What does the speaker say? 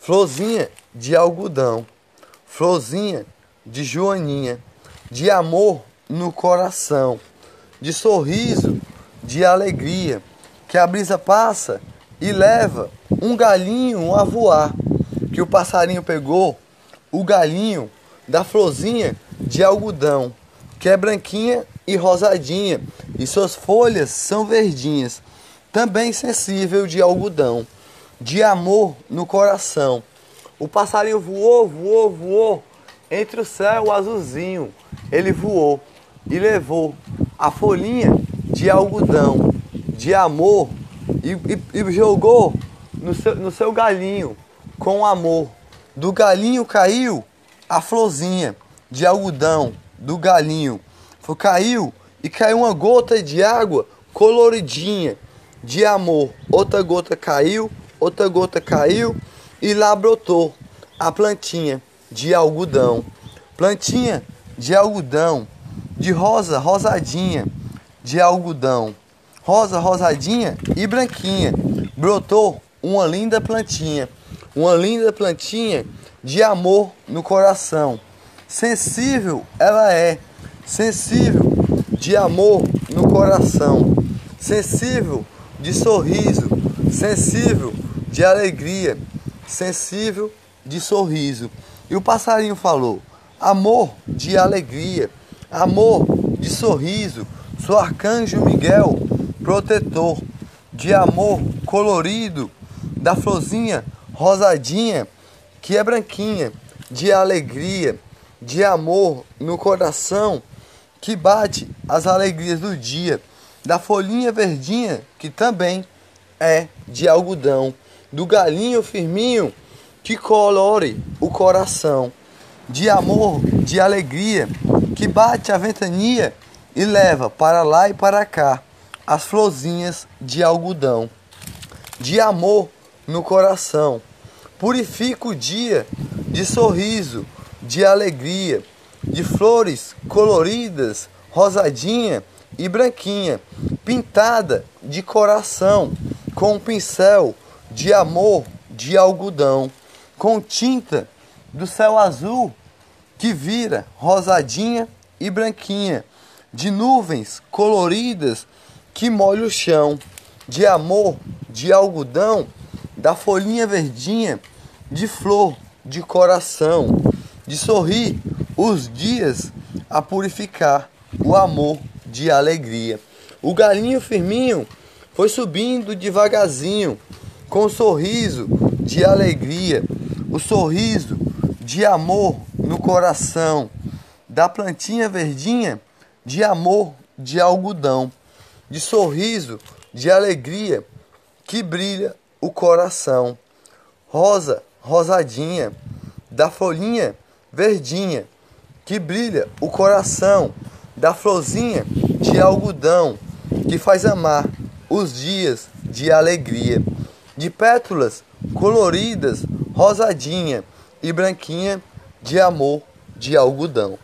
florzinha de algodão, florzinha de joaninha, de amor no coração, de sorriso, de alegria, que a brisa passa e leva um galinho a voar, que o passarinho pegou o galinho da florzinha de algodão, que é branquinha e rosadinha, e suas folhas são verdinhas, também sensível de algodão, de amor no coração. O passarinho voou, voou, voou entre o céu azulzinho. Ele voou e levou a folhinha de algodão, de amor, e, e, e jogou no seu, no seu galinho com amor. Do galinho caiu a florzinha de algodão do galinho. Foi, caiu e caiu uma gota de água coloridinha de amor. Outra gota caiu, outra gota caiu e lá brotou a plantinha de algodão. Plantinha de algodão, de rosa rosadinha, de algodão. Rosa rosadinha e branquinha. Brotou uma linda plantinha, uma linda plantinha de amor no coração. Sensível ela é, sensível de amor no coração, sensível de sorriso, sensível de alegria, sensível de sorriso. E o passarinho falou: amor de alegria, amor de sorriso, sou arcanjo Miguel, protetor de amor colorido, da florzinha rosadinha, que é branquinha, de alegria, de amor no coração, que bate as alegrias do dia, da folhinha verdinha, que também é de algodão, do galinho firminho, que colore o coração, de amor, de alegria, que bate a ventania e leva para lá e para cá as florzinhas de algodão, de amor no coração. Purifica o dia de sorriso, de alegria, de flores coloridas, rosadinha e branquinha, pintada de coração, com um pincel de amor de algodão, com tinta do céu azul que vira rosadinha e branquinha, de nuvens coloridas que molha o chão, de amor de algodão, da folhinha verdinha, de flor de coração, de sorrir os dias a purificar o amor de alegria. O galinho firminho foi subindo devagarzinho, com um sorriso de alegria, o sorriso de amor no coração, da plantinha verdinha de amor de algodão, de sorriso de alegria que brilha o coração. Rosa, rosadinha, da folhinha verdinha que brilha o coração da florzinha de algodão que faz amar os dias de alegria, de pétalas coloridas, rosadinha e branquinha de amor de algodão.